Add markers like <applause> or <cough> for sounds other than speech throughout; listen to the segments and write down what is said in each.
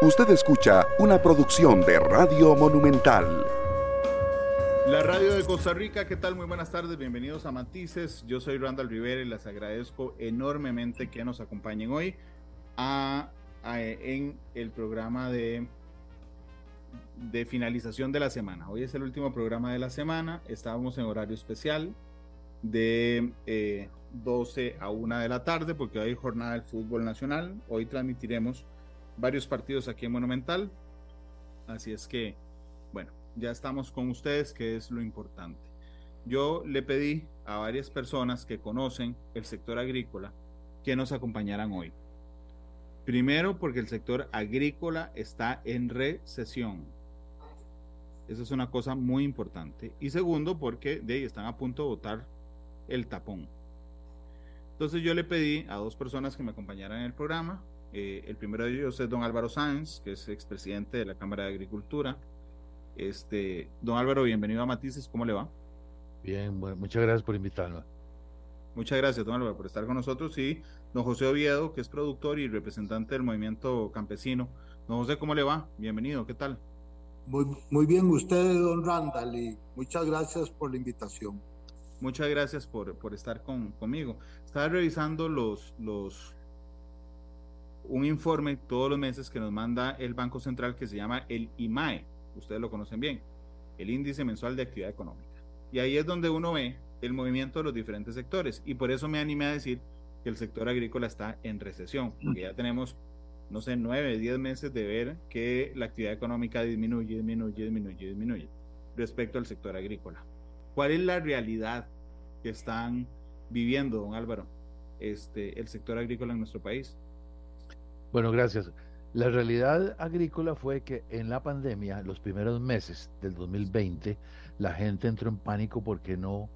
Usted escucha una producción de Radio Monumental. La radio de Costa Rica, ¿qué tal? Muy buenas tardes, bienvenidos a Matices. Yo soy Randall Rivera y les agradezco enormemente que nos acompañen hoy en el programa de, de finalización de la semana. Hoy es el último programa de la semana, estábamos en horario especial de 12 eh, a 1 de la tarde porque hoy jornada del fútbol nacional. Hoy transmitiremos varios partidos aquí en Monumental. Así es que, bueno, ya estamos con ustedes, que es lo importante. Yo le pedí a varias personas que conocen el sector agrícola que nos acompañaran hoy. Primero, porque el sector agrícola está en recesión. Esa es una cosa muy importante. Y segundo, porque de ahí están a punto de votar el tapón. Entonces yo le pedí a dos personas que me acompañaran en el programa. Eh, el primero de ellos es don Álvaro Sáenz, que es expresidente de la Cámara de Agricultura. Este, don Álvaro, bienvenido a Matices, ¿cómo le va? Bien, muchas gracias por invitarme. Muchas gracias, don Álvaro, por estar con nosotros. Y don José Oviedo, que es productor y representante del movimiento campesino. Don José, ¿cómo le va? Bienvenido, ¿qué tal? Muy, muy bien, usted, don Randall, y muchas gracias por la invitación. Muchas gracias por, por estar con, conmigo. Estaba revisando los, los, un informe todos los meses que nos manda el Banco Central que se llama el IMAE, ustedes lo conocen bien, el Índice Mensual de Actividad Económica. Y ahí es donde uno ve el movimiento de los diferentes sectores. Y por eso me animé a decir que el sector agrícola está en recesión, porque ya tenemos, no sé, nueve, diez meses de ver que la actividad económica disminuye, disminuye, disminuye, disminuye respecto al sector agrícola. ¿Cuál es la realidad que están viviendo, don Álvaro, este, el sector agrícola en nuestro país? Bueno, gracias. La realidad agrícola fue que en la pandemia, los primeros meses del 2020, la gente entró en pánico porque no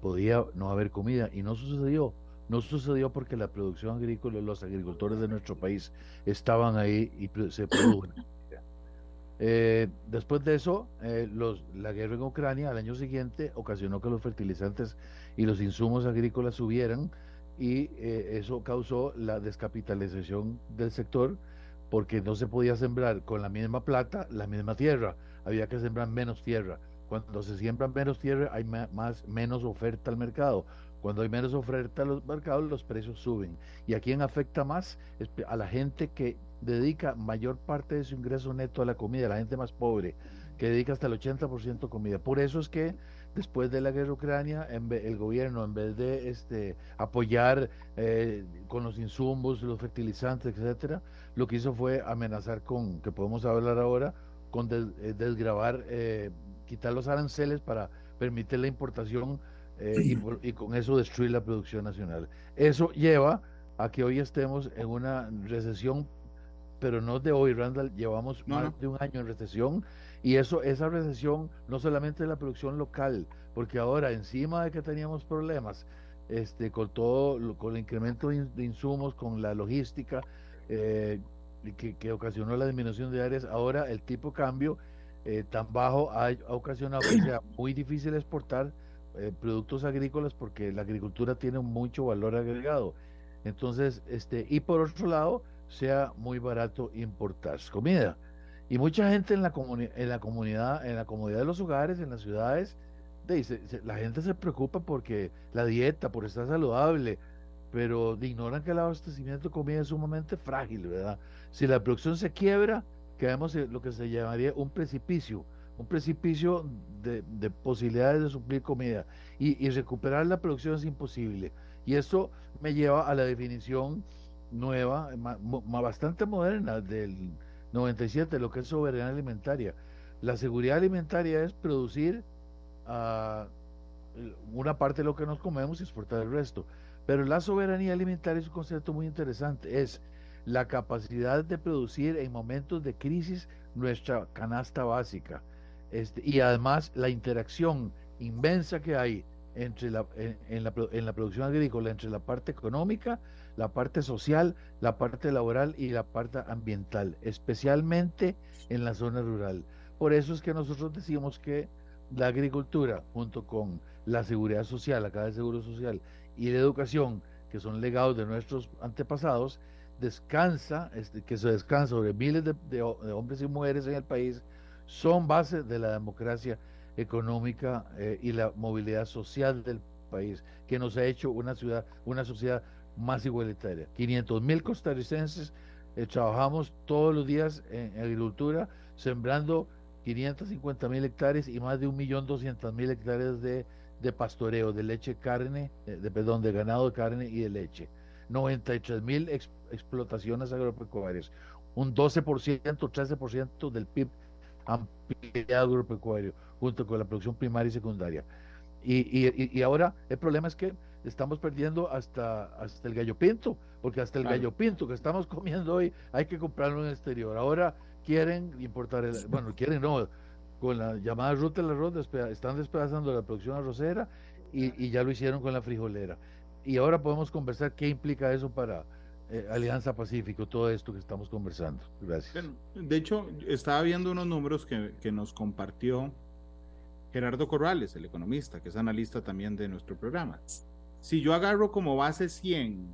podía no haber comida y no sucedió. No sucedió porque la producción agrícola, los agricultores de nuestro país estaban ahí y se produjo. <coughs> Eh, después de eso, eh, los, la guerra en Ucrania al año siguiente ocasionó que los fertilizantes y los insumos agrícolas subieran y eh, eso causó la descapitalización del sector porque no se podía sembrar con la misma plata la misma tierra, había que sembrar menos tierra. Cuando se siembra menos tierra hay más, menos oferta al mercado. Cuando hay menos oferta a los mercados, los precios suben. ¿Y a quién afecta más? A la gente que dedica mayor parte de su ingreso neto a la comida, la gente más pobre, que dedica hasta el 80% a comida. Por eso es que después de la guerra ucrania, el gobierno, en vez de este, apoyar eh, con los insumos, los fertilizantes, etcétera, lo que hizo fue amenazar con, que podemos hablar ahora, con eh, desgravar, eh, quitar los aranceles para permitir la importación y, y con eso destruir la producción nacional. Eso lleva a que hoy estemos en una recesión pero no de hoy, Randall, llevamos más de un año en recesión y eso, esa recesión no solamente de la producción local, porque ahora encima de que teníamos problemas este, con todo, con el incremento de insumos, con la logística eh, que, ocasionó la disminución de áreas, ahora el tipo de cambio eh, tan bajo ha, ocasionado que sea muy difícil exportar eh, productos agrícolas porque la agricultura tiene mucho valor agregado. Entonces, este, y por otro lado, sea muy barato importar comida. Y mucha gente en la, en la comunidad, en la comunidad de los hogares, en las ciudades, dice, la gente se preocupa porque la dieta, por estar saludable, pero ignoran que el abastecimiento de comida es sumamente frágil, ¿verdad? Si la producción se quiebra, quedamos en lo que se llamaría un precipicio, un precipicio de, posibilidades de suplir comida. Y, y, recuperar la producción es imposible. Y eso me lleva a la definición nueva, bastante moderna del 97, lo que es soberanía alimentaria. La seguridad alimentaria es producir uh, una parte de lo que nos comemos y exportar el resto. Pero la soberanía alimentaria es un concepto muy interesante. Es la capacidad de producir en momentos de crisis nuestra canasta básica. Este, y además la interacción inmensa que hay entre la, en, la, en la producción agrícola, entre la parte económica, la parte social, la parte laboral y la parte ambiental, especialmente en la zona rural. Por eso es que nosotros decimos que la agricultura, junto con la seguridad social, la caja de seguro social y la educación, que son legados de nuestros antepasados, descansa, este, que se descansa sobre miles de, hombres y mujeres en el país, son base de la democracia económica eh, y la movilidad social del país, que nos ha hecho una ciudad, una sociedad más igualitaria. 500 mil costarricenses eh, trabajamos todos los días en, agricultura, sembrando 550 mil hectáreas y más de 1.200.000 hectáreas de, de pastoreo, de leche, carne, eh, de, perdón, de ganado carne y de leche. 93 mil explotaciones agropecuarias, un 12%, 13% del PIB ampliado agropecuario, junto con la producción primaria y secundaria. Y, y, y, ahora el problema es que estamos perdiendo hasta, hasta el gallo pinto, porque hasta el gallo pinto que estamos <laughs> comiendo hoy hay que comprarlo en el exterior. Ahora quieren importar, el, bueno, quieren no, con la llamada ruta del arroz, están despedazando la producción arrocera y, y ya lo hicieron con la frijolera y ahora podemos conversar qué implica eso para eh, Alianza Pacífico, todo esto que estamos conversando. Gracias. de hecho, estaba viendo unos números que, que nos compartió Gerardo Corrales, el economista, que es analista también de nuestro programa. Si yo agarro como base 100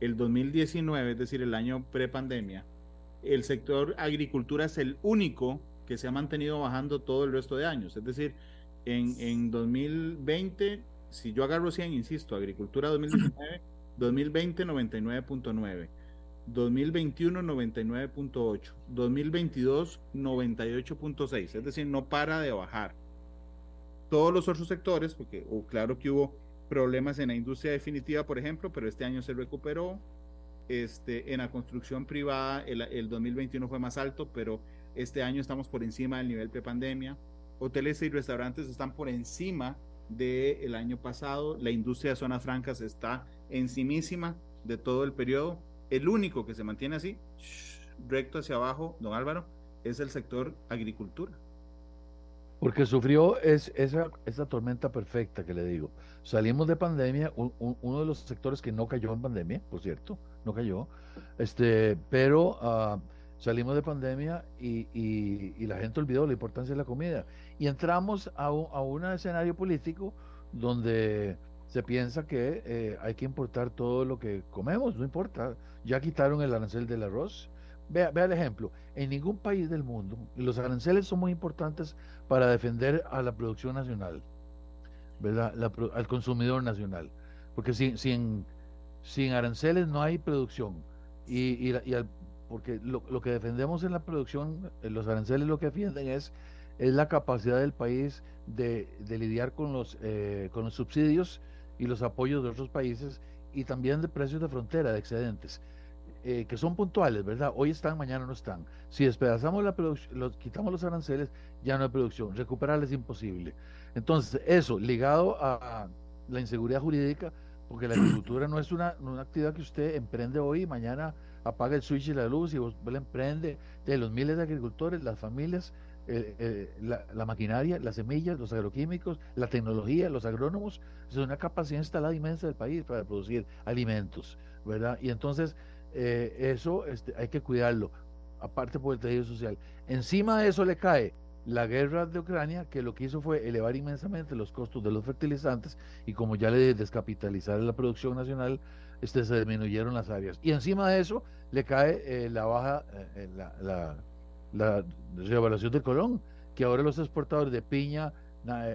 el 2019, es decir, el año pre-pandemia, el sector agricultura es el único que se ha mantenido bajando todo el resto de años. Es decir, en, en 2020 si yo agarro 100, insisto, agricultura 2019, 2020 99.9, 2021 99.8, 2022 98.6, es decir, no para de bajar. Todos los otros sectores, porque claro que hubo problemas en la industria definitiva, por ejemplo, pero este año se recuperó. Este, en la construcción privada el, el 2021 fue más alto, pero este año estamos por encima del nivel pre-pandemia. Hoteles y restaurantes están por encima del año pasado. La industria de zonas francas está encimísima de todo el periodo. El único que se mantiene así, recto hacia abajo, don Álvaro, es el sector agricultura. Porque sufrió es, esa, esa tormenta perfecta que le digo. Salimos de pandemia, uno de los sectores que no cayó en pandemia, por cierto, no cayó, este, pero ah, salimos de pandemia y, y, la gente olvidó la importancia de la comida. Y entramos a un, a un escenario político donde se piensa que eh, hay que importar todo lo que comemos, no importa. Ya quitaron el arancel del arroz. Vea, vea el ejemplo. En ningún país del mundo, los aranceles son muy importantes para defender a la producción nacional, ¿verdad? al consumidor nacional. Porque sin, sin, sin aranceles no hay producción. Y, y, y al porque lo, lo, que defendemos en la producción, los aranceles lo que defienden es, es la capacidad del país de, de lidiar con los, eh, con los subsidios y los apoyos de otros países y también de precios de frontera, de excedentes, eh, que son puntuales, ¿verdad? Hoy están, mañana no están. Si despedazamos la producción, los, quitamos los aranceles, ya no hay producción. Recuperar es imposible. Entonces, eso, ligado a, la inseguridad jurídica, porque la <clears throat> agricultura no es una, una actividad que usted emprende hoy y mañana apaga el switch y la luz y vos le emprende de los miles de agricultores, las familias, eh, eh, la, maquinaria, las semillas, los agroquímicos, la tecnología, los agrónomos, es una capacidad instalada inmensa del país para producir alimentos, ¿verdad? Y entonces eh, eso este, hay que cuidarlo, aparte por el tejido social. Encima de eso le cae la guerra de Ucrania, que lo que hizo fue elevar inmensamente los costos de los fertilizantes y como ya le descapitalizar la producción nacional, este, se disminuyeron las áreas. Y encima de eso le cae eh, la baja, eh, eh, la, la, la, revaluación del colón, que ahora los exportadores de piña,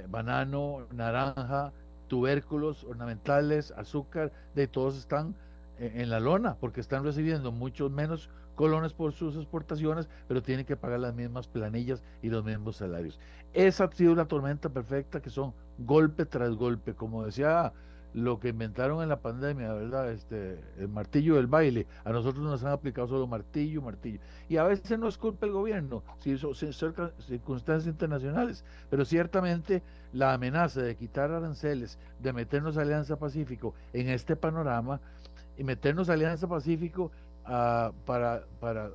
banano, naranja, tubérculos ornamentales, azúcar, de todos están en la lona, porque están recibiendo muchos menos colones por sus exportaciones, pero tienen que pagar las mismas planillas y los mismos salarios. Esa ha sido la tormenta perfecta que son golpe tras golpe, como decía lo que inventaron en la pandemia, ¿verdad? Este, el martillo del baile. A nosotros nos han aplicado solo martillo, martillo. Y a veces no es culpa del gobierno, si son circunstancias internacionales, pero ciertamente la amenaza de quitar aranceles, de meternos a Alianza Pacífico en este panorama y meternos a Alianza Pacífico uh, para, para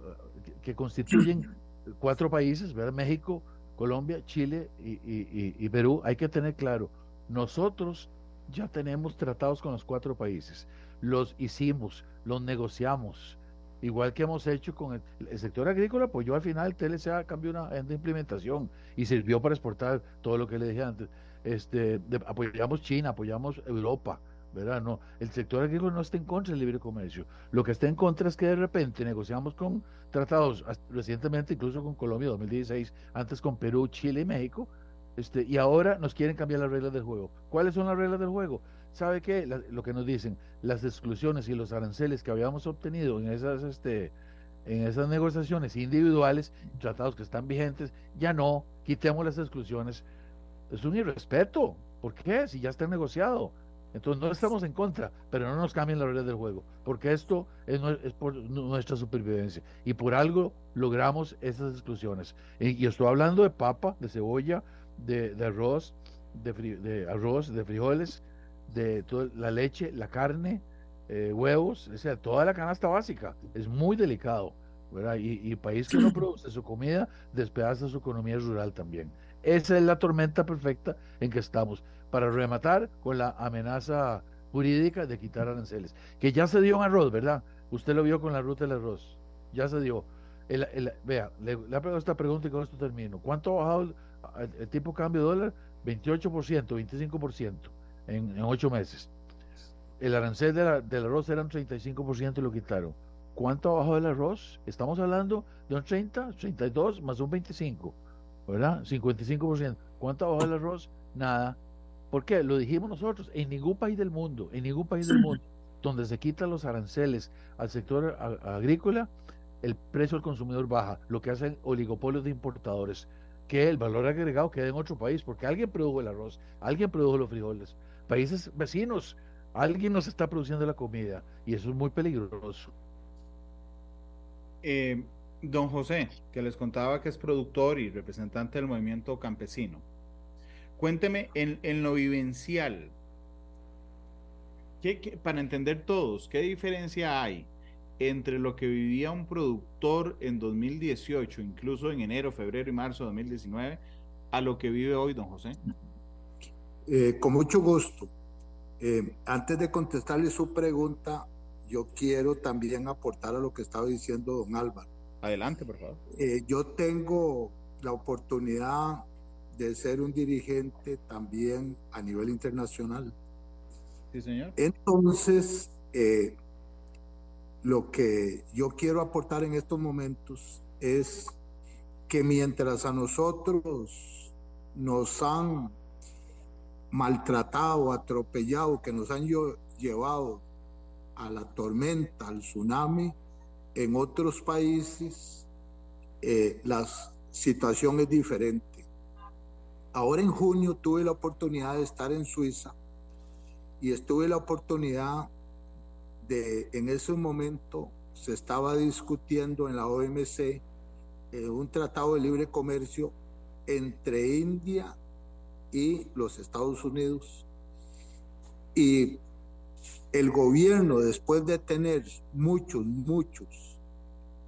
que constituyen cuatro países, ¿verdad? México, Colombia, Chile y, y, y Perú, hay que tener claro, nosotros ya tenemos tratados con los cuatro países. Los hicimos, los negociamos, igual que hemos hecho con el, sector agrícola, pues yo al final el TLCA cambió una de implementación y sirvió para exportar todo lo que le dije antes. Este, apoyamos China, apoyamos Europa, ¿verdad? No, el sector agrícola no está en contra del libre comercio. Lo que está en contra es que de repente negociamos con tratados recientemente, incluso con Colombia 2016, antes con Perú, Chile y México, este, y ahora nos quieren cambiar las reglas del juego. ¿Cuáles son las reglas del juego? ¿Sabe qué? lo que nos dicen, las exclusiones y los aranceles que habíamos obtenido en esas, este, en esas negociaciones individuales, tratados que están vigentes, ya no, quitemos las exclusiones. Es un irrespeto. ¿Por qué? Si ya está negociado. Entonces no estamos en contra, pero no nos cambien las reglas del juego, porque esto es, por nuestra supervivencia y por algo logramos esas exclusiones. Y, estoy hablando de papa, de cebolla, de, arroz, de, arroz, de frijoles, de toda la leche, la carne, eh, huevos, o sea, toda la canasta básica. Es muy delicado, ¿verdad? Y, y país que no <clears throat> produce su comida despedaza su economía rural también. Esa es la tormenta perfecta en que estamos para rematar con la amenaza jurídica de quitar aranceles, que ya se dio en arroz, ¿verdad? Usted lo vio con la ruta del arroz, ya se dio. vea, le, le hago esta pregunta y con esto termino. ¿Cuánto ha bajado el, tipo de cambio de dólar? 28%, 25% en, en ocho meses. El arancel del arroz era un 35% y lo quitaron. ¿Cuánto ha bajado el arroz? Estamos hablando de un 30, 32 más un 25, ¿verdad? 55%. ¿Cuánto ha bajado el arroz? Nada. ¿Por qué? Lo dijimos nosotros, en ningún país del mundo, en ningún país del mundo, donde se quitan los aranceles al sector agrícola, el precio al consumidor baja, lo que hacen oligopolios de importadores, que el valor agregado queda en otro país, porque alguien produjo el arroz, alguien produjo los frijoles, países vecinos, alguien nos está produciendo la comida, y eso es muy peligroso. Eh, don José, que les contaba que es productor y representante del movimiento campesino. Cuénteme en, lo vivencial, para entender todos, ¿qué diferencia hay entre lo que vivía un productor en 2018, incluso en enero, febrero y marzo de 2019, a lo que vive hoy don José? Eh, con mucho gusto. Eh, antes de contestarle su pregunta, yo quiero también aportar a lo que estaba diciendo don Álvaro. Adelante, por favor. Eh, yo tengo la oportunidad de ser un dirigente también a nivel internacional. Sí, señor. Entonces, eh, lo que yo quiero aportar en estos momentos es que mientras a nosotros nos han maltratado, atropellado, que nos han llevado a la tormenta, al tsunami, en otros países eh, la situación es diferente. Ahora en junio tuve la oportunidad de estar en Suiza y estuve la oportunidad de, en ese momento se estaba discutiendo en la OMC eh, un tratado de libre comercio entre India y los Estados Unidos. Y el gobierno, después de tener muchos, muchos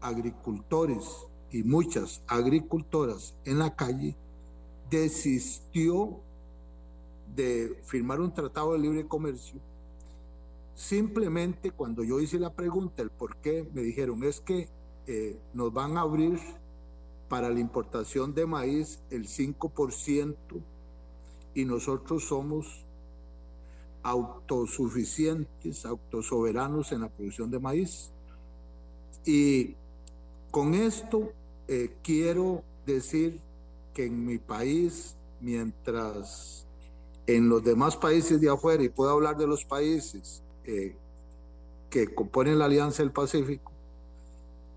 agricultores y muchas agricultoras en la calle, desistió de firmar un tratado de libre comercio. Simplemente cuando yo hice la pregunta, el por qué, me dijeron es que eh, nos van a abrir para la importación de maíz el 5% y nosotros somos autosuficientes, autosoberanos en la producción de maíz. Y con esto eh, quiero decir que en mi país, mientras en los demás países de afuera, y puedo hablar de los países eh, que componen la Alianza del Pacífico,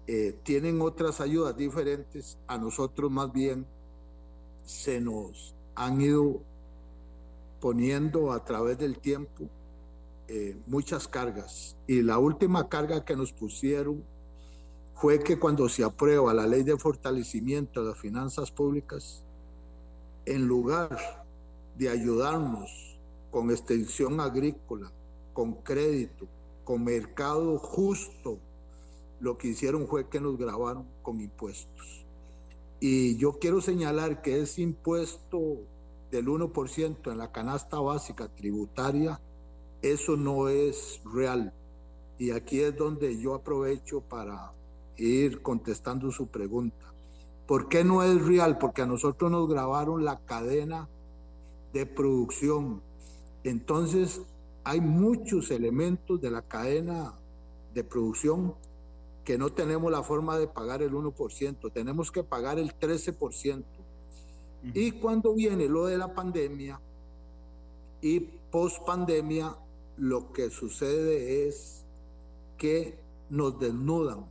eh, tienen otras ayudas diferentes, a nosotros más bien se nos han ido poniendo a través del tiempo eh, muchas cargas. Y la última carga que nos pusieron fue que cuando se aprueba la ley de fortalecimiento de las finanzas públicas, en lugar de ayudarnos con extensión agrícola, con crédito, con mercado justo, lo que hicieron fue que nos grabaron con impuestos. Y yo quiero señalar que ese impuesto del 1% en la canasta básica tributaria, eso no es real. Y aquí es donde yo aprovecho para ir contestando su pregunta. ¿Por qué no es real? Porque a nosotros nos grabaron la cadena de producción. Entonces, hay muchos elementos de la cadena de producción que no tenemos la forma de pagar el 1%, tenemos que pagar el 13%. Y cuando viene lo de la pandemia y post pandemia, lo que sucede es que nos desnudan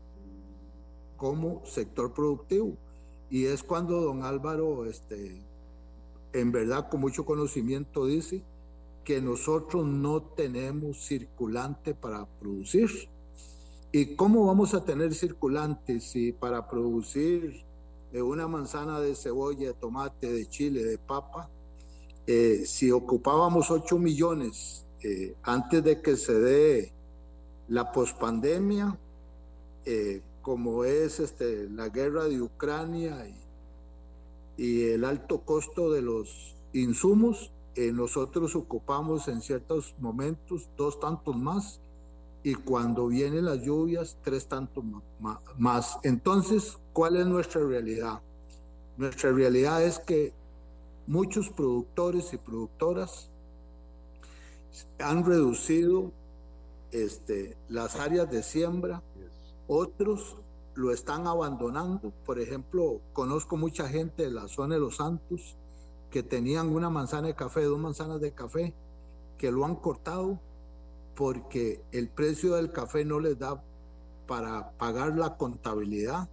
como sector productivo. Y es cuando don Álvaro, este, en verdad con mucho conocimiento, dice que nosotros no tenemos circulante para producir. ¿Y cómo vamos a tener circulante si para producir eh, una manzana de cebolla, de tomate, de chile, de papa, eh, si ocupábamos 8 millones eh, antes de que se dé la pospandemia, como es este, la guerra de Ucrania y, el alto costo de los insumos, eh, nosotros ocupamos en ciertos momentos dos tantos más y cuando vienen las lluvias tres tantos más. Entonces, ¿cuál es nuestra realidad? Nuestra realidad es que muchos productores y productoras han reducido este, las áreas de siembra, otros lo están abandonando. Por ejemplo, conozco mucha gente de la zona de Los Santos que tenían una manzana de café, dos manzanas de café, que lo han cortado porque el precio del café no les da para pagar la contabilidad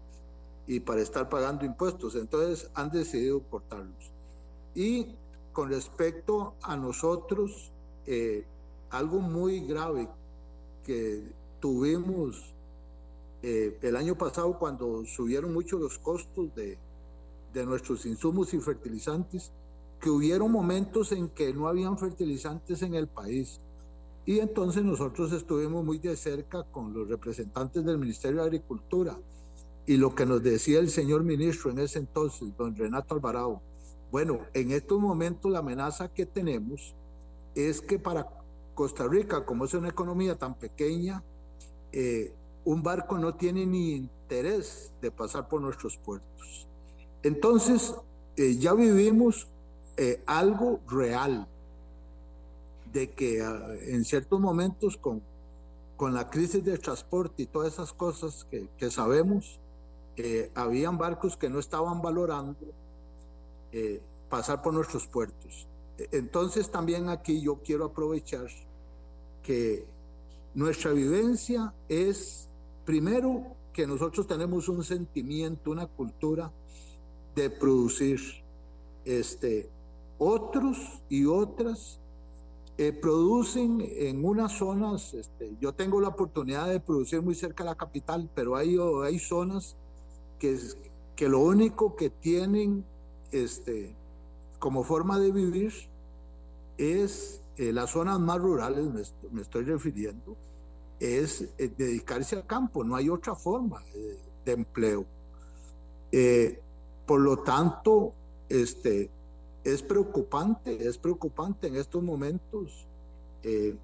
y para estar pagando impuestos. Entonces han decidido cortarlos. Y con respecto a nosotros, eh, algo muy grave que tuvimos eh, el año pasado cuando subieron mucho los costos de, de nuestros insumos y fertilizantes, que hubieron momentos en que no habían fertilizantes en el país. Y entonces nosotros estuvimos muy de cerca con los representantes del Ministerio de Agricultura. Y lo que nos decía el señor ministro en ese entonces, don Renato Alvarado, bueno, en estos momentos la amenaza que tenemos es que para Costa Rica, como es una economía tan pequeña, eh, un barco no tiene ni interés de pasar por nuestros puertos. Entonces, eh, ya vivimos eh, algo real de que ah, en ciertos momentos con, con la crisis del transporte y todas esas cosas que, que sabemos, eh, habían barcos que no estaban valorando eh, pasar por nuestros puertos. E, entonces también aquí yo quiero aprovechar que nuestra vivencia es, primero, que nosotros tenemos un sentimiento, una cultura de producir este, otros y otras eh, producen en unas zonas, este, yo tengo la oportunidad de producir muy cerca de la capital, pero hay, hay zonas que, que lo único que tienen este, como forma de vivir es eh, las zonas más rurales, me, estoy refiriendo, es eh, dedicarse al campo, no hay otra forma de, empleo. por lo tanto, este, es preocupante, es preocupante en estos momentos eh,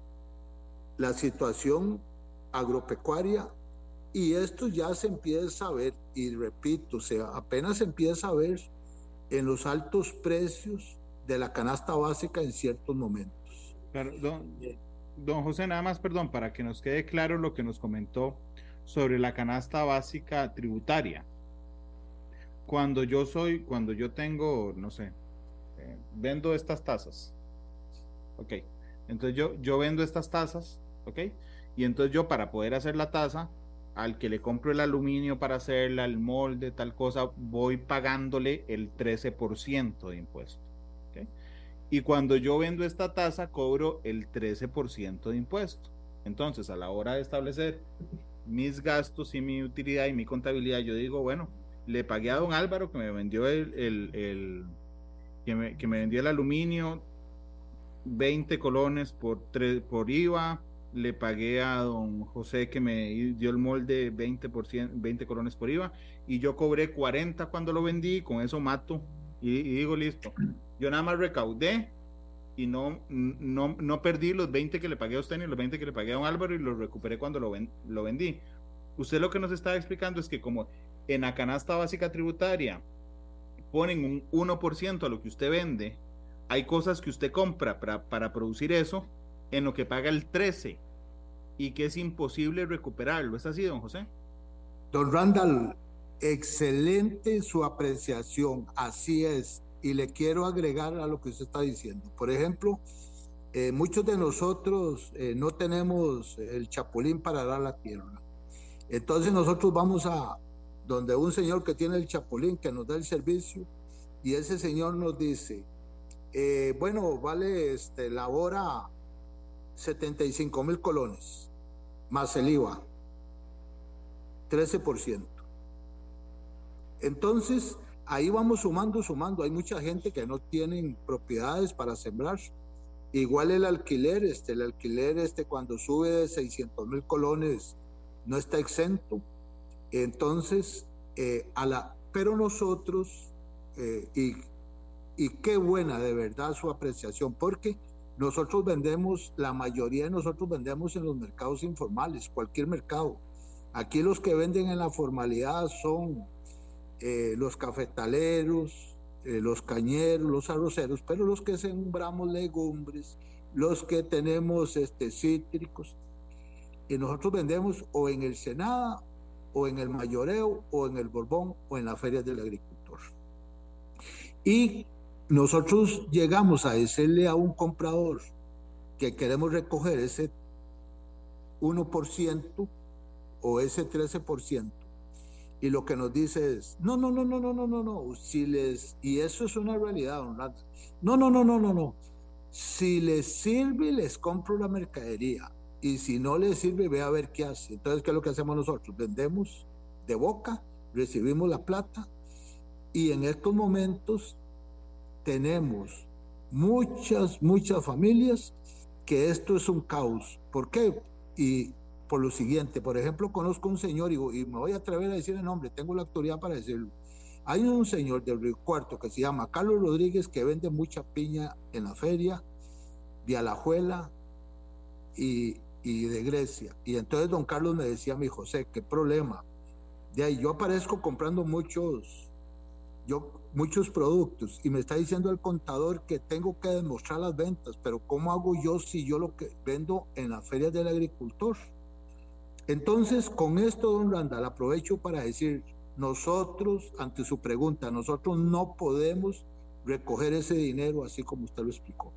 la situación agropecuaria y esto ya se empieza a ver, y repito, o sea, apenas se empieza a ver en los altos precios de la canasta básica en ciertos momentos. don, don José, nada más, perdón, para que nos quede claro lo que nos comentó sobre la canasta básica tributaria. Cuando yo soy, cuando yo tengo, no sé, vendo estas tazas. Ok. Entonces yo, yo vendo estas tazas. Ok. Y entonces yo para poder hacer la taza, al que le compro el aluminio para hacerla, el molde, tal cosa, voy pagándole el 13% de impuesto. Y cuando yo vendo esta taza, cobro el 13% de impuesto. Entonces, a la hora de establecer mis gastos y mi utilidad y mi contabilidad, yo digo, bueno, le pagué a don Álvaro que me vendió el, el que me, que me vendió el aluminio, 20 colones por, por IVA, le pagué a don José que me dio el molde 20%, 20 colones por IVA y yo cobré 40 cuando lo vendí, con eso mato y, digo listo. Yo nada más recaudé y no, no, no perdí los 20 que le pagué a usted ni los 20 que le pagué a don Álvaro y los recuperé cuando lo, lo vendí. Usted lo que nos está explicando es que como en la canasta básica tributaria ponen un 1% a lo que usted vende, hay cosas que usted compra para, para producir eso en lo que paga el 13 y que es imposible recuperarlo. ¿Es así, don José? Don Randall, excelente su apreciación, así es. Y le quiero agregar a lo que usted está diciendo. Por ejemplo, eh, muchos de nosotros eh, no tenemos el chapulín para dar la tierra. Entonces nosotros vamos a donde un señor que tiene el chapulín que nos da el servicio y ese señor nos dice, eh, bueno, vale este, la hora 75 mil colones, más el IVA, 13%. Entonces, ahí vamos sumando, sumando. Hay mucha gente que no tienen propiedades para sembrar. Igual el alquiler, este, el alquiler este cuando sube de 600 mil colones no está exento. Entonces, eh, a la, pero nosotros, eh, y, y qué buena de verdad su apreciación, porque nosotros vendemos, la mayoría de nosotros vendemos en los mercados informales, cualquier mercado. Aquí los que venden en la formalidad son eh, los cafetaleros, eh, los cañeros, los arroceros, pero los que sembramos legumbres, los que tenemos este, cítricos, y nosotros vendemos o en el Senada, o en el Mayoreo, o en el Borbón, o en la Feria del Agricultor. Y nosotros llegamos a decirle a un comprador que queremos recoger ese 1% o ese 13%, y lo que nos dice es, no, no, no, no, no, no, no, no, si les, y eso es una realidad, no, no, no, no, no, no, si les sirve, les compro la mercadería, y si no les sirve, ve a ver qué hace. Entonces, ¿qué es lo que hacemos nosotros? Vendemos de boca, recibimos la plata, y en estos momentos tenemos muchas, muchas familias que esto es un caos. ¿Por qué? Y por lo siguiente, por ejemplo, conozco un señor y, me voy a atrever a decir el nombre, tengo la autoridad para decirlo. Hay un señor del Río Cuarto que se llama Carlos Rodríguez que vende mucha piña en la feria de Alajuela y, y de Grecia. Y entonces don Carlos me decía, mi José, qué problema. De ahí yo aparezco comprando muchos, yo muchos productos y me está diciendo el contador que tengo que demostrar las ventas, pero ¿cómo hago yo si yo lo que vendo en las ferias del agricultor? Entonces, con esto, don Randall, aprovecho para decir, nosotros, ante su pregunta, nosotros no podemos recoger ese dinero así como usted lo explicó.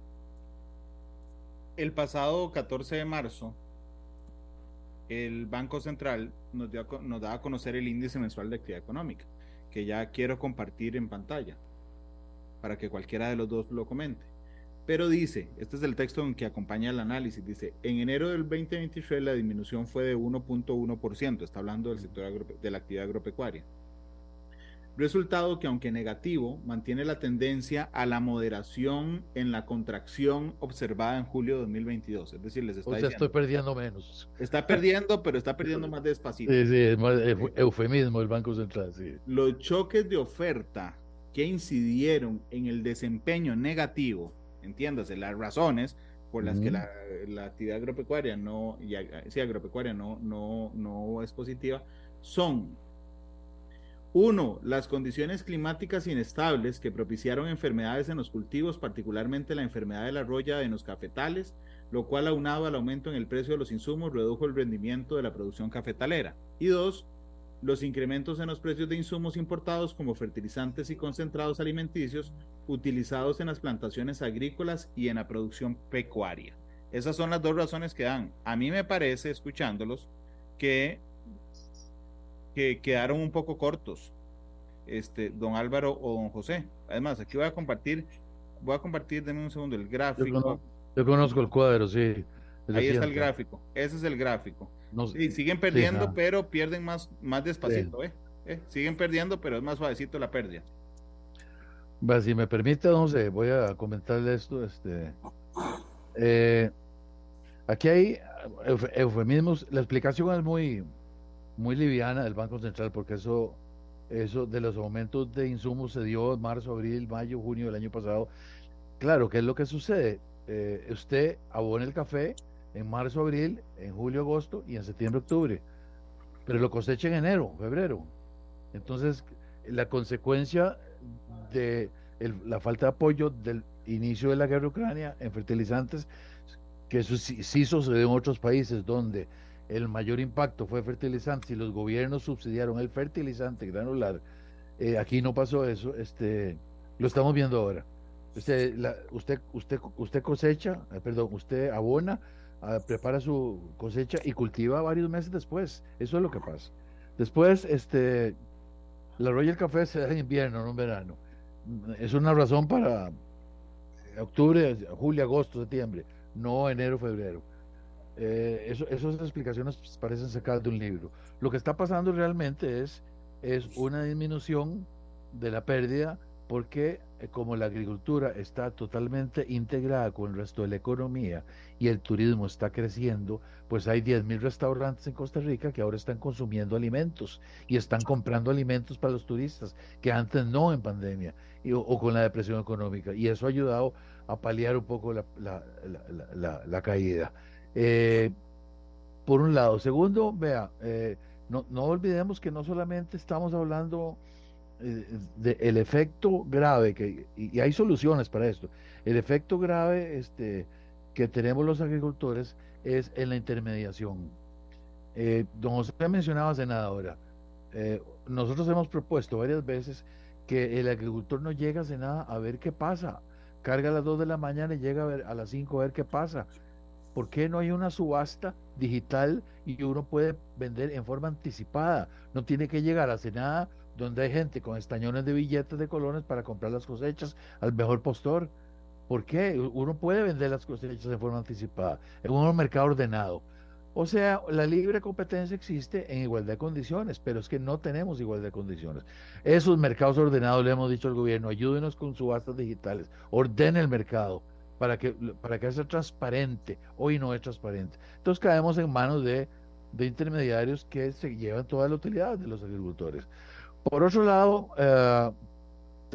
El pasado 14 de marzo, el Banco Central nos, dio, nos da a conocer el índice mensual de actividad económica que ya quiero compartir en pantalla para que cualquiera de los dos lo comente. Pero dice, este es el texto en que acompaña el análisis, dice, en enero del 2023 la disminución fue de 1.1%, está hablando del sector de la actividad agropecuaria. Resultado que aunque negativo, mantiene la tendencia a la moderación en la contracción observada en julio de 2022. Es decir, les está o sea, estoy perdiendo menos. Está perdiendo, pero está perdiendo más despacito. Sí, sí, es más eufemismo el Banco Central. Sí. Los choques de oferta que incidieron en el desempeño negativo, entiéndase, las razones por las que la, la, actividad agropecuaria no, y, sí, agropecuaria no, no, no es positiva, son uno, las condiciones climáticas inestables que propiciaron enfermedades en los cultivos, particularmente la enfermedad de la roya en los cafetales, lo cual aunado al aumento en el precio de los insumos redujo el rendimiento de la producción cafetalera. Y dos, los incrementos en los precios de insumos importados como fertilizantes y concentrados alimenticios utilizados en las plantaciones agrícolas y en la producción pecuaria. Esas son las dos razones que dan. A mí me parece, escuchándolos, que que quedaron un poco cortos, este, don Álvaro o don José. Además, aquí voy a compartir, voy a compartir, denme un segundo, el gráfico. Yo conozco, el cuadro, sí. Ahí está el gráfico, ese es el gráfico. Sí, siguen perdiendo, pero pierden más, más despacito, ¿eh? ¿eh? Siguen perdiendo, pero es más suavecito la pérdida. si me permite, don José, voy a comentarle esto. Este, eh, aquí hay eufemismos, la explicación es muy, muy liviana del Banco Central, porque eso, eso de los aumentos de insumos se dio en marzo, abril, mayo, junio del año pasado. Claro, ¿qué es lo que sucede? Eh, usted abona el café en marzo, abril, en julio, agosto y en septiembre, octubre, pero lo cosecha en enero, febrero. Entonces, la consecuencia de la falta de apoyo del inicio de la guerra ucrania en fertilizantes que eso sí, sí sucedió en otros países donde el mayor impacto fue fertilizantes y los gobiernos subsidiaron el fertilizante granular, eh, aquí no pasó eso, este, lo estamos viendo ahora. Usted, usted, usted, usted cosecha, eh, perdón, usted abona, prepara su cosecha y cultiva varios meses después. Eso es lo que pasa. Después, este, la Royal Café se da en invierno, no en verano. Es una razón para octubre, julio, agosto, septiembre, no enero, febrero. Eh, eso, esas explicaciones parecen sacadas de un libro. Lo que está pasando realmente es, es una disminución de la pérdida porque eh, como la agricultura está totalmente integrada con el resto de la economía y el turismo está creciendo, pues hay 10.000 restaurantes en Costa Rica que ahora están consumiendo alimentos y están comprando alimentos para los turistas, que antes no en pandemia o, con la depresión económica. Y eso ha ayudado a paliar un poco la, caída. Eh, por un lado. Segundo, vea, eh, no, no olvidemos que no solamente estamos hablando eh, el efecto grave, que, y, hay soluciones para esto, el efecto grave este, que tenemos los agricultores es en la intermediación. Eh, don José mencionaba ahora, eh, nosotros hemos propuesto varias veces que el agricultor no llega a nada a ver qué pasa, carga a las 2 de la mañana y llega a, ver, a las 5 a ver qué pasa. ¿Por qué no hay una subasta digital y uno puede vender en forma anticipada? No tiene que llegar a nada donde hay gente con estañones de billetes de colones para comprar las cosechas al mejor postor. ¿Por qué? Uno puede vender las cosechas de forma anticipada en un mercado ordenado. O sea, la libre competencia existe en igualdad de condiciones, pero es que no tenemos igualdad de condiciones. Esos mercados ordenados, le hemos dicho al gobierno, ayúdenos con subastas digitales, ordene el mercado para que, para que sea transparente. Hoy no es transparente. Entonces caemos en manos de, de intermediarios que se llevan toda la utilidad de los agricultores. Por otro lado, eh,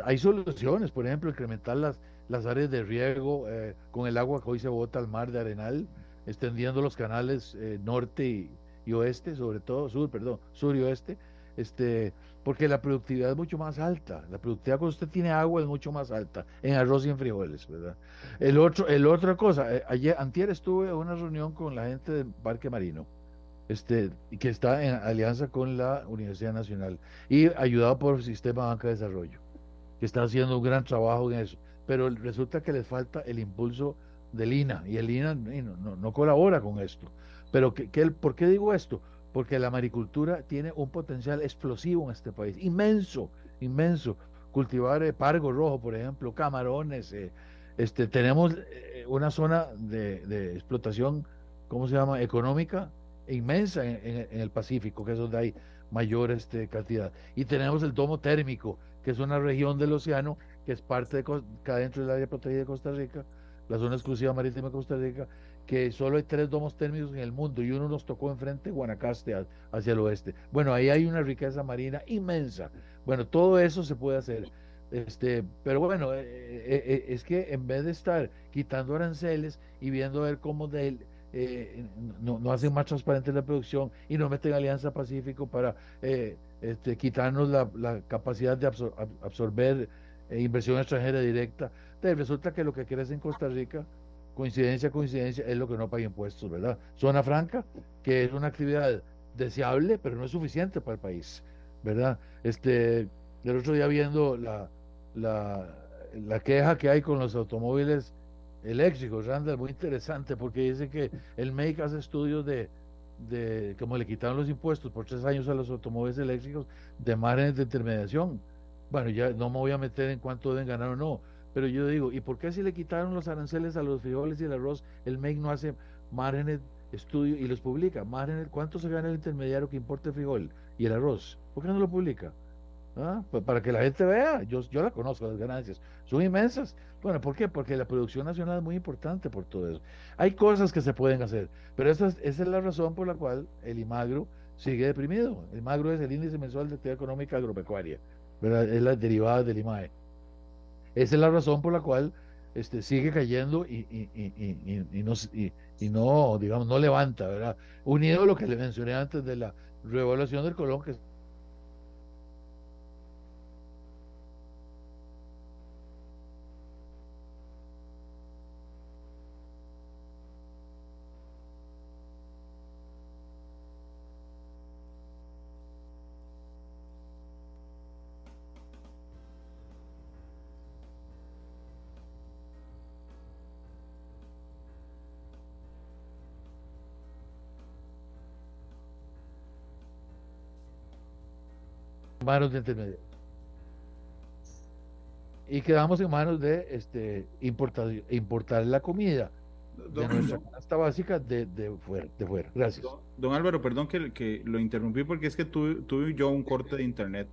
hay soluciones, por ejemplo, incrementar las, las áreas de riego eh, con el agua que hoy se bota al mar de Arenal, extendiendo los canales eh, norte y, oeste, sobre todo sur, perdón, sur y oeste, este, porque la productividad es mucho más alta. La productividad cuando usted tiene agua es mucho más alta en arroz y en frijoles, ¿verdad? El otro, el otra cosa, ayer, antier estuve en una reunión con la gente del Parque Marino este, que está en alianza con la Universidad Nacional y ayudado por el Sistema Banca de Desarrollo, que está haciendo un gran trabajo en eso. Pero resulta que les falta el impulso del INA y el INA no, no, colabora con esto. Pero que, ¿por qué digo esto? Porque la maricultura tiene un potencial explosivo en este país, inmenso, inmenso. Cultivar eh, pargo rojo, por ejemplo, camarones. Eh, este, tenemos eh, una zona de, de explotación, ¿cómo se llama? Económica inmensa en, el Pacífico, que es donde hay mayor este, cantidad. Y tenemos el domo térmico, que es una región del océano que es parte de acá dentro del área protegida de Costa Rica, la zona exclusiva marítima de Costa Rica, que solo hay tres domos térmicos en el mundo y uno nos tocó enfrente Guanacaste hacia el oeste. Bueno, ahí hay una riqueza marina inmensa. Bueno, todo eso se puede hacer. Este, pero bueno, eh, eh, eh, es que en vez de estar quitando aranceles y viendo a ver cómo de, eh, no, no, hacen más transparente la producción y no meten Alianza Pacífico para eh, este, quitarnos la, capacidad de absorber eh, inversión extranjera directa. Entonces, resulta que lo que crece en Costa Rica, coincidencia, coincidencia, es lo que no paga impuestos, ¿verdad? Zona franca, que es una actividad deseable, pero no es suficiente para el país, ¿verdad? Este, el otro día viendo la, la, la queja que hay con los automóviles eléctricos, Randall, muy interesante porque dice que el MEIC hace estudios de, de como le quitaron los impuestos por tres años a los automóviles eléctricos, de márgenes de intermediación. Bueno, ya no me voy a meter en cuánto deben ganar o no, pero yo digo, ¿y por qué si le quitaron los aranceles a los frijoles y el arroz, el MEIC no hace márgenes, estudio y los publica? Márgenes, ¿cuánto se gana el intermediario que importa el frijol y el arroz? ¿Por qué no lo publica? ¿Ah? Pues para que la gente vea, yo, yo la conozco, las ganancias son inmensas. Bueno, ¿por qué? Porque la producción nacional es muy importante por todo eso. Hay cosas que se pueden hacer, pero esa es, esa es la razón por la cual el IMAGRO sigue deprimido. El IMAGRO es el índice mensual de actividad económica agropecuaria, es la derivada del IMAE. Esa es la razón por la cual este, sigue cayendo y, y, y, y no, no, digamos, no levanta, ¿verdad? Unido a lo que le mencioné antes de la revaluación del colón, que manos de intermediarios. Y quedamos en manos de este, importar, importar la comida de nuestra canasta básica de, de, fuera, de fuera. Gracias. Don, Álvaro, perdón que, que, lo interrumpí porque es que tuve, tuve yo un corte de internet.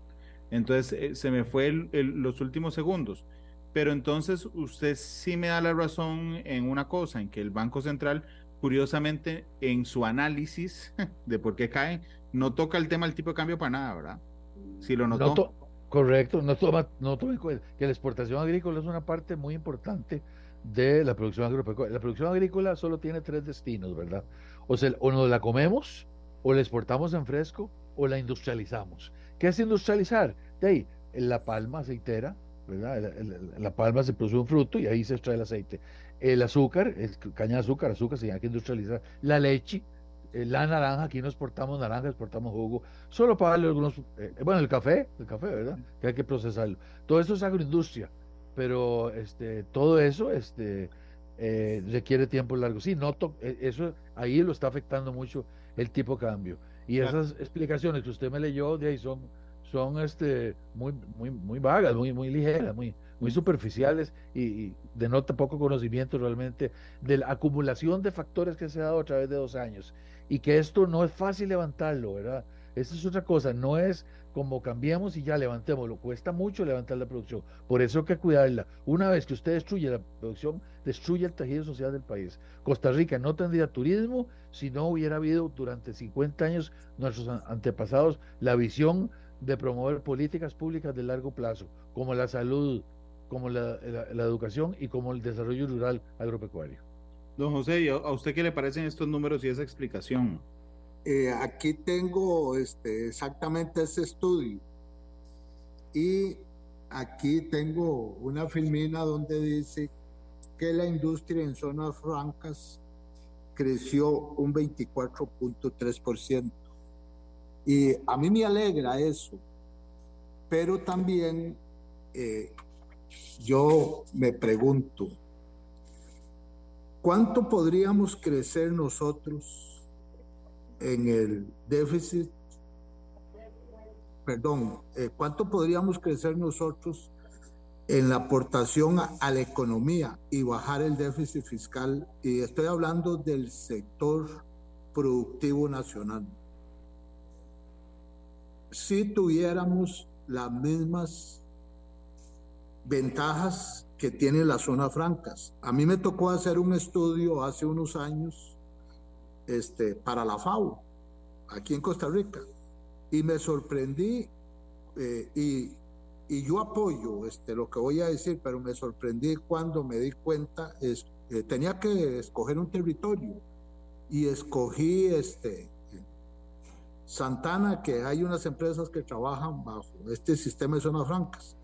Entonces eh, se me fue los últimos segundos. Pero entonces usted sí me da la razón en una cosa, en que el Banco Central, curiosamente, en su análisis <laughs> de por qué cae, no toca el tema del tipo de cambio para nada, ¿verdad? Si lo notó. correcto, no toma, no toma en cuenta que la exportación agrícola es una parte muy importante de la producción agropecuaria. La producción agrícola solo tiene tres destinos, ¿verdad? O sea, o nos la comemos, o la exportamos en fresco, o la industrializamos. ¿Qué es industrializar? De ahí, la palma aceitera, ¿verdad? La, palma se produce un fruto y ahí se extrae el aceite. El azúcar, el caña de azúcar, azúcar se tiene que industrializar. La leche, eh, la naranja, aquí no exportamos naranja, exportamos jugo, solo para darle algunos, eh, bueno, el café, el café, ¿verdad? Que hay que procesarlo. Todo eso es agroindustria, pero este, todo eso este, eh, requiere tiempo largo. Sí, noto, eso ahí lo está afectando mucho el tipo de cambio. Y esas explicaciones que usted me leyó de ahí son son este, muy, muy, muy vagas, muy, muy ligeras, muy, muy superficiales y, denota poco conocimiento realmente de la acumulación de factores que se ha dado a través de dos años y que esto no es fácil levantarlo, ¿verdad? Esta es otra cosa, no es como cambiamos y ya levantemos, lo cuesta mucho levantar la producción, por eso hay que cuidarla. Una vez que usted destruye la producción, destruye el tejido social del país. Costa Rica no tendría turismo si no hubiera habido durante 50 años nuestros antepasados la visión de promover políticas públicas de largo plazo, como la salud, como la, educación y como el desarrollo rural agropecuario. Don José, ¿a usted qué le parecen estos números y esa explicación? Eh, aquí tengo este, exactamente ese estudio y aquí tengo una filmina donde dice que la industria en zonas francas creció un 24.3%. Y a mí me alegra eso, pero también eh, yo me pregunto, ¿cuánto podríamos crecer nosotros en el déficit? Perdón, eh, ¿cuánto podríamos crecer nosotros en la aportación a, la economía y bajar el déficit fiscal? Y estoy hablando del sector productivo nacional si tuviéramos las mismas ventajas que tienen las zonas francas. A mí me tocó hacer un estudio hace unos años este, para la FAO, aquí en Costa Rica, y me sorprendí eh, y, yo apoyo este, lo que voy a decir, pero me sorprendí cuando me di cuenta, es, eh, tenía que escoger un territorio y escogí este, Santana, que hay unas empresas que trabajan bajo este sistema de zonas francas.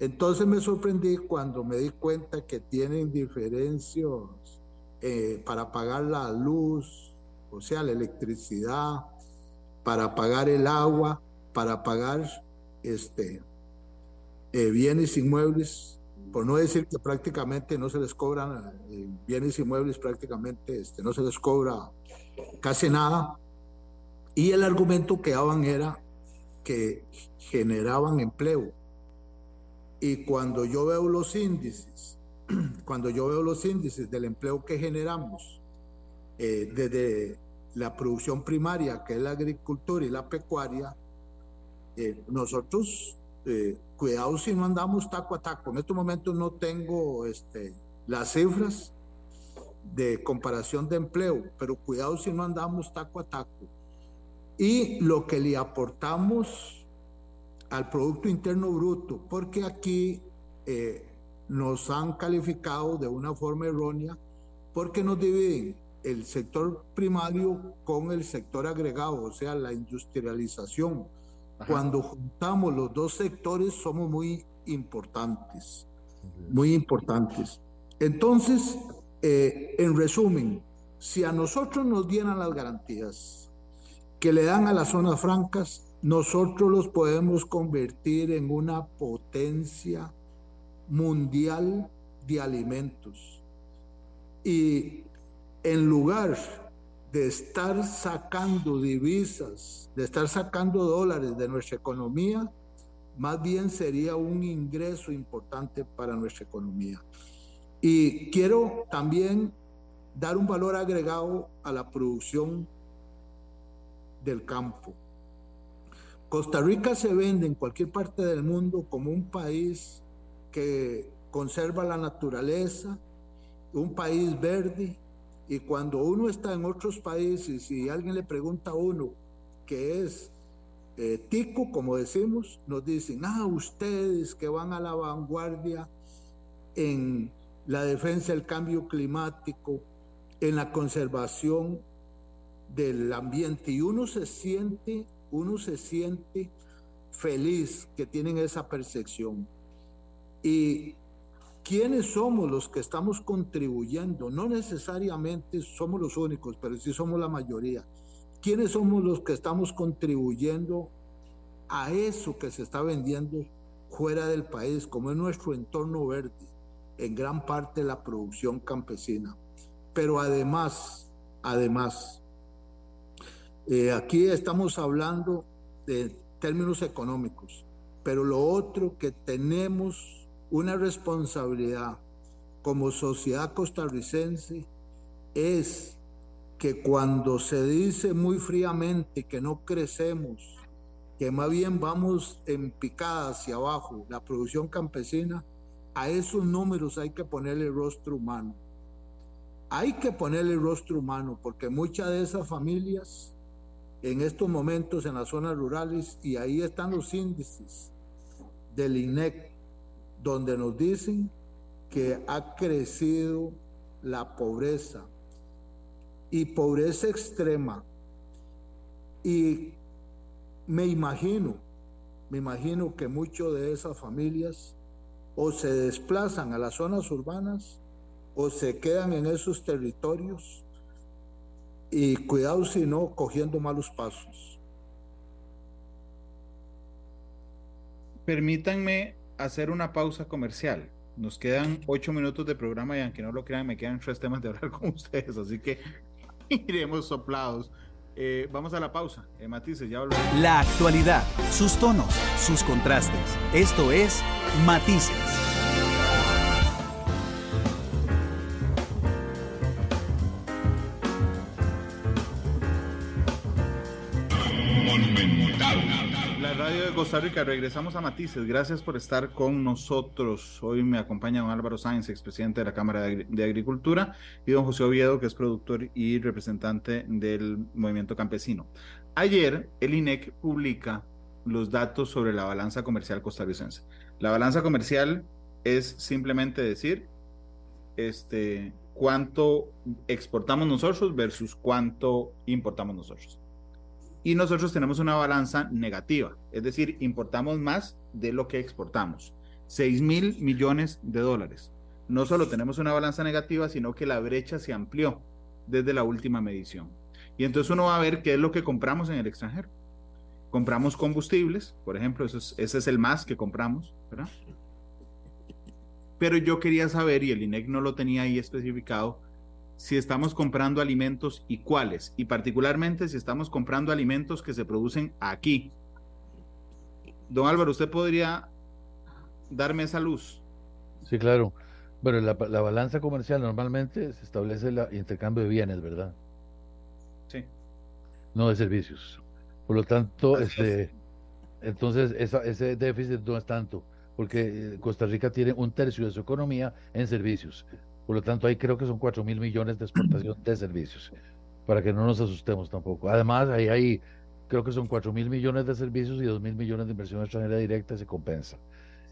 Entonces me sorprendí cuando me di cuenta que tienen diferencias eh, para pagar la luz, o sea, la electricidad, para pagar el agua, para pagar este, eh, bienes inmuebles, por no decir que prácticamente no se les cobran eh, bienes inmuebles, prácticamente este, no se les cobra casi nada y el argumento que daban era que generaban empleo. Y cuando yo veo los índices, <clears throat> cuando yo veo los índices del empleo que generamos eh, desde la producción primaria, que es la agricultura y la pecuaria, eh, nosotros, eh, cuidado si no andamos taco a taco. En estos momentos no tengo este, las cifras de comparación de empleo, pero cuidado si no andamos taco a taco y lo que le aportamos al Producto Interno Bruto, porque aquí eh, nos han calificado de una forma errónea porque nos dividen el sector primario con el sector agregado, o sea, la industrialización. Cuando juntamos los dos sectores somos muy importantes, muy importantes. Entonces, eh, en resumen, si a nosotros nos dieran las garantías, que le dan a las zonas francas, nosotros los podemos convertir en una potencia mundial de alimentos. Y en lugar de estar sacando divisas, de estar sacando dólares de nuestra economía, más bien sería un ingreso importante para nuestra economía. Y quiero también dar un valor agregado a la producción del campo. Costa Rica se vende en cualquier parte del mundo como un país que conserva la naturaleza, un país verde, y cuando uno está en otros países y alguien le pregunta a uno qué es eh, tico, como decimos, nos dicen, ah, ustedes que van a la vanguardia en la defensa del cambio climático, en la conservación del ambiente y uno se siente, uno se siente feliz que tienen esa percepción. Y quiénes somos los que estamos contribuyendo, no necesariamente somos los únicos, pero sí somos la mayoría. ¿Quiénes somos los que estamos contribuyendo a eso que se está vendiendo fuera del país, como es nuestro entorno verde, en gran parte la producción campesina? Pero además, además, eh, aquí estamos hablando de términos económicos, pero lo otro que tenemos una responsabilidad como sociedad costarricense es que cuando se dice muy fríamente que no crecemos, que más bien vamos en picada hacia abajo, la producción campesina, a esos números hay que ponerle rostro humano. Hay que ponerle rostro humano porque muchas de esas familias en estos momentos en las zonas rurales, y ahí están los índices del INEC, donde nos dicen que ha crecido la pobreza y pobreza extrema. Y me imagino, me imagino que muchas de esas familias o se desplazan a las zonas urbanas o se quedan en esos territorios y cuidado si no cogiendo malos pasos. Permítanme hacer una pausa comercial. Nos quedan ocho minutos de programa y aunque no lo crean, me quedan tres temas de hablar <laughs> con ustedes, así que <laughs> iremos soplados. Eh, vamos a la pausa. Eh, Matices, ya La actualidad, sus tonos, sus contrastes. Esto es Matices. Costa Rica, regresamos a Matices. Gracias por estar con nosotros. Hoy me acompaña don Álvaro Sáenz, expresidente de la Cámara de, Agricultura, y don José Oviedo, que es productor y representante del movimiento campesino. Ayer, el INEC publica los datos sobre la balanza comercial costarricense. La balanza comercial es simplemente decir este, cuánto exportamos nosotros versus cuánto importamos nosotros y nosotros tenemos una balanza negativa, es decir, importamos más de lo que exportamos, 6 mil millones de dólares. No solo tenemos una balanza negativa, sino que la brecha se amplió desde la última medición. Y entonces uno va a ver qué es lo que compramos en el extranjero. Compramos combustibles, por ejemplo, ese es el más que compramos. Pero yo quería saber, y el INEC no lo tenía ahí especificado, si estamos comprando alimentos y cuáles, y particularmente si estamos comprando alimentos que se producen aquí. Don Álvaro, ¿usted podría darme esa luz? Sí, claro. Bueno, la, balanza comercial normalmente se establece el intercambio de bienes, ¿verdad? Sí. No de servicios. Por lo tanto, este, entonces ese déficit no es tanto, porque Costa Rica tiene un tercio de su economía en servicios. Por lo tanto, ahí creo que son 4 mil millones de exportación de servicios, para que no nos asustemos tampoco. Además, ahí hay, creo que son 4 mil millones de servicios y 2 mil millones de inversión extranjera directa se compensa.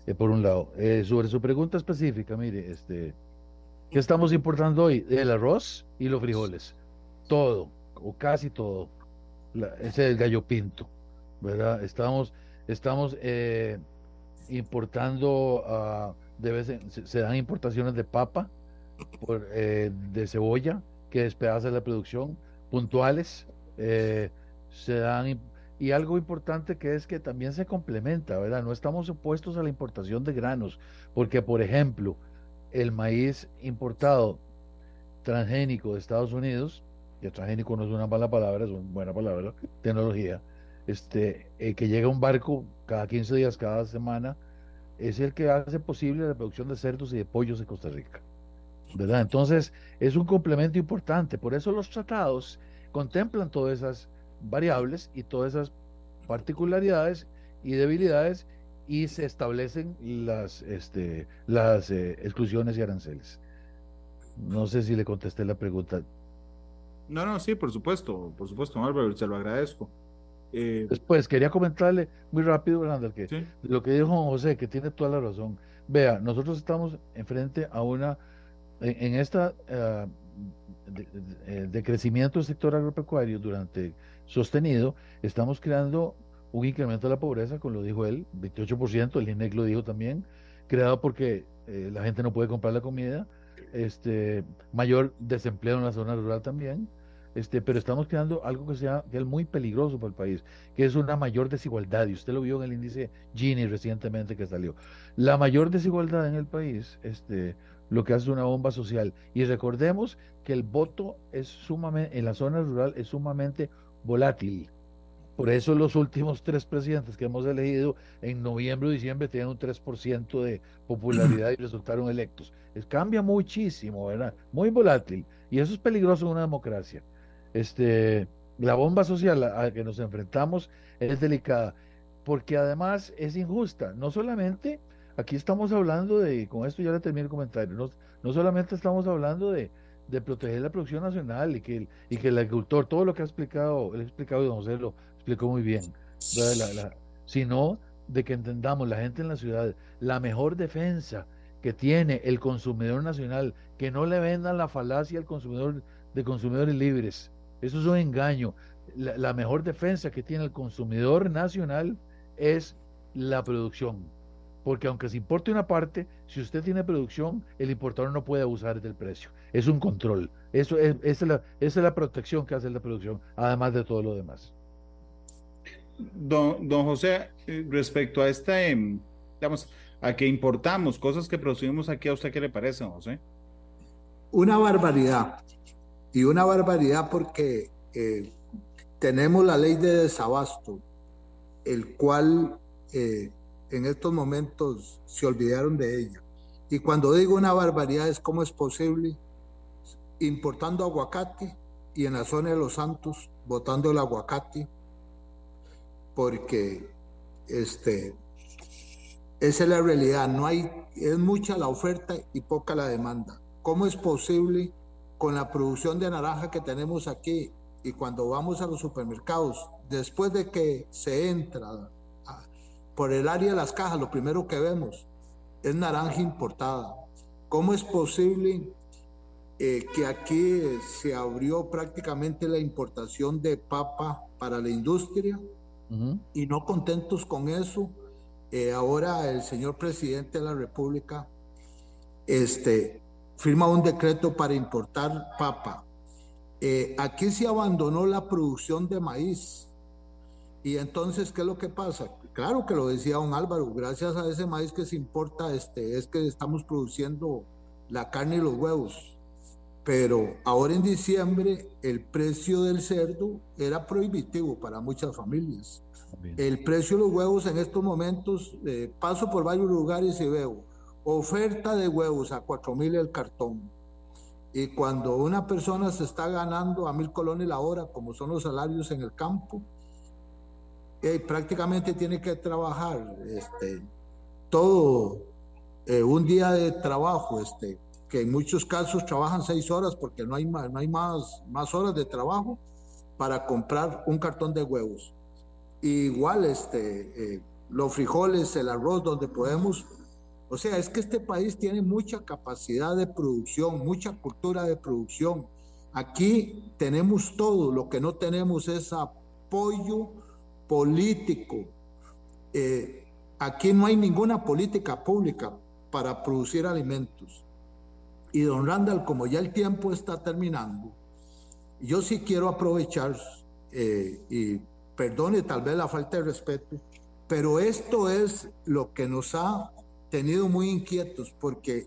Eh, por un lado, eh, sobre su pregunta específica, mire, este, ¿qué estamos importando hoy? El arroz y los frijoles. Todo, o casi todo. ese es el gallo pinto, ¿verdad? Estamos, estamos eh, importando, uh, se dan importaciones de papa, por, eh, de cebolla que despedaza la producción, puntuales, eh, se dan y algo importante que es que también se complementa, ¿verdad? No estamos opuestos a la importación de granos, porque por ejemplo, el maíz importado transgénico de Estados Unidos y transgénico no es una mala palabra, es una buena palabra, tecnología, este, eh, que llega un barco cada 15 días, cada semana, es el que hace posible la producción de cerdos y de pollos en Costa Rica. ¿Verdad? Entonces, es un complemento importante. Por eso los tratados contemplan todas esas variables y todas esas particularidades y debilidades y se establecen las, este, las eh, exclusiones y aranceles. No sé si le contesté la pregunta. No, no, sí, por supuesto, por supuesto, Álvaro, se lo agradezco. Eh, Después, quería comentarle muy rápido, Fernando, que lo que dijo José, que tiene toda la razón. Vea, nosotros estamos enfrente a una, en, esta uh, de, crecimiento del sector agropecuario durante sostenido, estamos creando un incremento de la pobreza, como lo dijo él, 28%, el INEC lo dijo también, creado porque eh, la gente no puede comprar la comida, este, mayor desempleo en la zona rural también, este, pero estamos creando algo que sea que es muy peligroso para el país, que es una mayor desigualdad, y usted lo vio en el índice Gini recientemente que salió. La mayor desigualdad en el país, este, lo que hace una bomba social. Y recordemos que el voto es sumamente, en la zona rural es sumamente volátil. Por eso los últimos tres presidentes que hemos elegido en noviembre o diciembre tienen un 3% de popularidad y resultaron electos. Es, cambia muchísimo, ¿verdad? Muy volátil. Y eso es peligroso en una democracia. Este, la bomba social a la que nos enfrentamos es delicada, porque además es injusta. No solamente, aquí estamos hablando de, con esto ya le termino el comentario, no, no solamente estamos hablando de, de proteger la producción nacional y que, y que el agricultor, todo lo que ha explicado, el explicado don José lo explicó muy bien, sino de que entendamos la gente en la ciudad, la mejor defensa que tiene el consumidor nacional, que no le vendan la falacia al consumidor de consumidores libres. Eso es un engaño. La mejor defensa que tiene el consumidor nacional es la producción porque aunque se importe una parte, si usted tiene producción, el importador no puede abusar del precio. Es un control. Eso es, esa, es la, es la protección que hace la producción, además de todo lo demás. Don, don José, eh, respecto a esta, em, digamos, a que importamos cosas que producimos aquí, ¿a usted qué le parece, José? Una barbaridad. Y una barbaridad porque eh, tenemos la ley de desabasto, el cual eh, en estos momentos se olvidaron de ella. Y cuando digo una barbaridad es cómo es posible importando aguacate y en la zona de Los Santos botando el aguacate porque este esa es la realidad, no hay es mucha la oferta y poca la demanda. ¿Cómo es posible con la producción de naranja que tenemos aquí y cuando vamos a los supermercados, después de que se entra por el área de las cajas, lo primero que vemos es naranja importada. ¿Cómo es posible eh, que aquí se abrió prácticamente la importación de papa para la industria? Y no contentos con eso, eh, ahora el señor presidente de la República este, firma un decreto para importar papa. Eh, aquí se abandonó la producción de maíz. Y entonces, ¿qué es lo que pasa? claro que lo decía don Álvaro, gracias a ese maíz que se importa, este, es que estamos produciendo la carne y los huevos. Pero ahora en diciembre el precio del cerdo era prohibitivo para muchas familias. El precio de los huevos en estos momentos, eh, paso por varios lugares y veo oferta de huevos a cuatro mil el cartón. Y cuando una persona se está ganando a mil colones la hora, como son los salarios en el campo, prácticamente tiene que trabajar este, todo eh, un día de trabajo, este, que en muchos casos trabajan seis horas porque no hay, más, no hay más, más horas de trabajo para comprar un cartón de huevos. igual este, eh, los frijoles, el arroz, donde podemos... O sea, es que este país tiene mucha capacidad de producción, mucha cultura de producción. Aquí tenemos todo, lo que no tenemos es apoyo político. Eh, aquí no hay ninguna política pública para producir alimentos. Y don Randall, como ya el tiempo está terminando, yo sí quiero aprovechar, eh, y perdone tal vez la falta de respeto, pero esto es lo que nos ha tenido muy inquietos, porque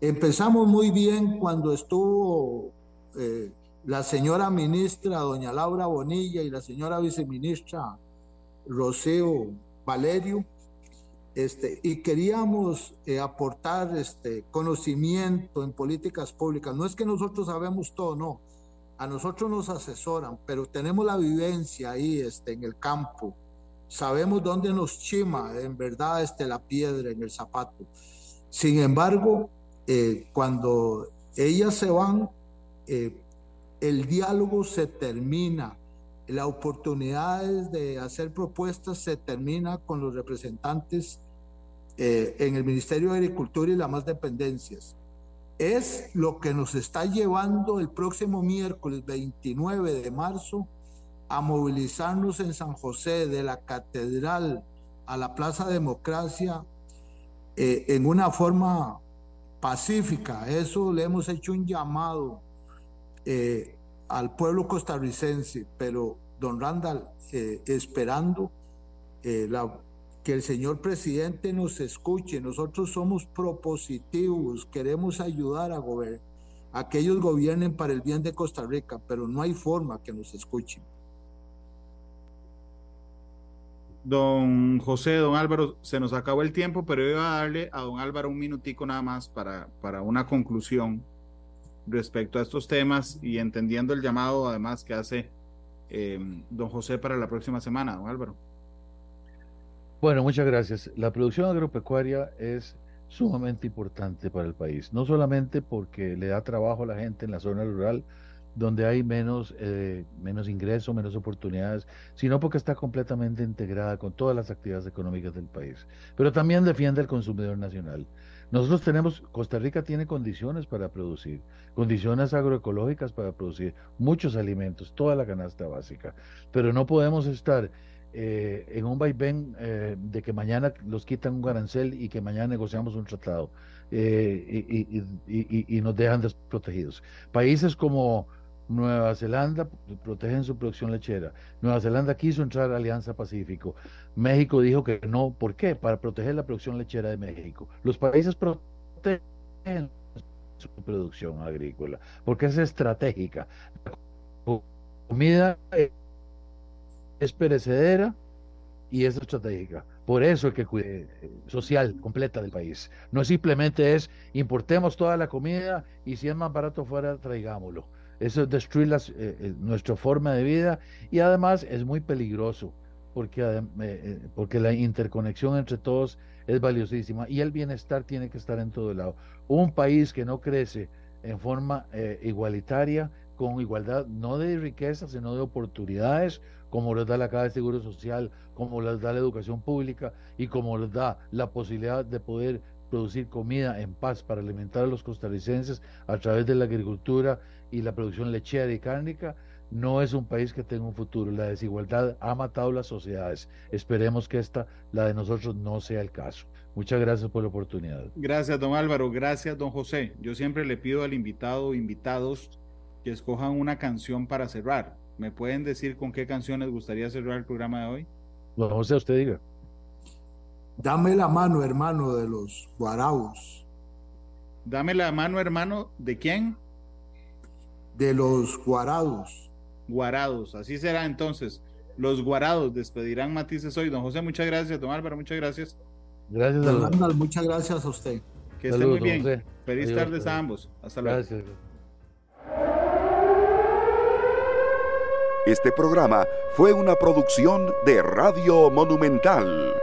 empezamos muy bien cuando estuvo eh, la señora ministra, doña Laura Bonilla, y la señora viceministra Rocío Valerio, este, y queríamos eh, aportar este, conocimiento en políticas públicas. No es que nosotros sabemos todo, no. A nosotros nos asesoran, pero tenemos la vivencia ahí este, en el campo. Sabemos dónde nos chima en verdad este, la piedra en el zapato. Sin embargo, eh, cuando ellas se van, eh, el diálogo se termina, la oportunidad de hacer propuestas se termina con los representantes eh, en el Ministerio de Agricultura y las más dependencias. Es lo que nos está llevando el próximo miércoles 29 de marzo a movilizarnos en San José de la Catedral a la Plaza Democracia en una forma pacífica. Eso le hemos hecho un llamado eh, al pueblo costarricense, pero don Randall, eh, esperando eh, la, que el señor presidente nos escuche. Nosotros somos propositivos, queremos ayudar a, a que ellos gobiernen para el bien de Costa Rica, pero no hay forma que nos escuchen. Don José, don Álvaro, se nos acabó el tiempo, pero iba a darle a don Álvaro un minutico nada más para, para una conclusión respecto a estos temas y entendiendo el llamado además que hace eh, don José para la próxima semana, don Álvaro. Bueno, muchas gracias. La producción agropecuaria es sumamente importante para el país, no solamente porque le da trabajo a la gente en la zona rural, donde hay menos, eh, menos ingresos, menos oportunidades, sino porque está completamente integrada con todas las actividades económicas del país. Pero también defiende al consumidor nacional. Nosotros tenemos, Costa Rica tiene condiciones para producir, condiciones agroecológicas para producir muchos alimentos, toda la canasta básica, pero no podemos estar eh, en un vaivén eh, de que mañana los quitan un arancel y que mañana negociamos un tratado y, y, nos dejan desprotegidos. Países como Nueva Zelanda protegen su producción lechera. Nueva Zelanda quiso entrar a Alianza Pacífico. México dijo que no. ¿Por qué? Para proteger la producción lechera de México. Los países protegen su producción agrícola porque es estratégica. La comida es perecedera y es estratégica. Por eso es que eh, social completa del país. No simplemente es importemos toda la comida y si es más barato fuera, traigámoslo eso es destruir eh, eh, nuestra forma de vida y además es muy peligroso porque, eh, porque la interconexión entre todos es valiosísima y el bienestar tiene que estar en todo lado. Un país que no crece en forma igualitaria, con igualdad no de riqueza, sino de oportunidades, como les da la Caja de Seguro Social, como les da la educación pública y como les da la posibilidad de poder producir comida en paz para alimentar a los costarricenses a través de la agricultura y la producción lechera y cárnica, no es un país que tenga un futuro. La desigualdad ha matado las sociedades. Esperemos que esta, la de nosotros, no sea el caso. Muchas gracias por la oportunidad. Gracias, don Álvaro. Gracias, don José. Yo siempre le pido al invitado o invitados que escojan una canción para cerrar. ¿Me pueden decir con qué canciones gustaría cerrar el programa de hoy? Don José, usted diga. Dame la mano, hermano, de los guaraos. Dame la mano, hermano, ¿de quién? De los guarados. Guarados, así será entonces. Los guarados despedirán matices hoy. Don José, muchas gracias. Don Álvaro, muchas gracias. Gracias, don Muchas gracias a usted. Que esté muy bien. Feliz tardes a ambos. Hasta luego. Gracias. Este programa fue una producción de Radio Monumental.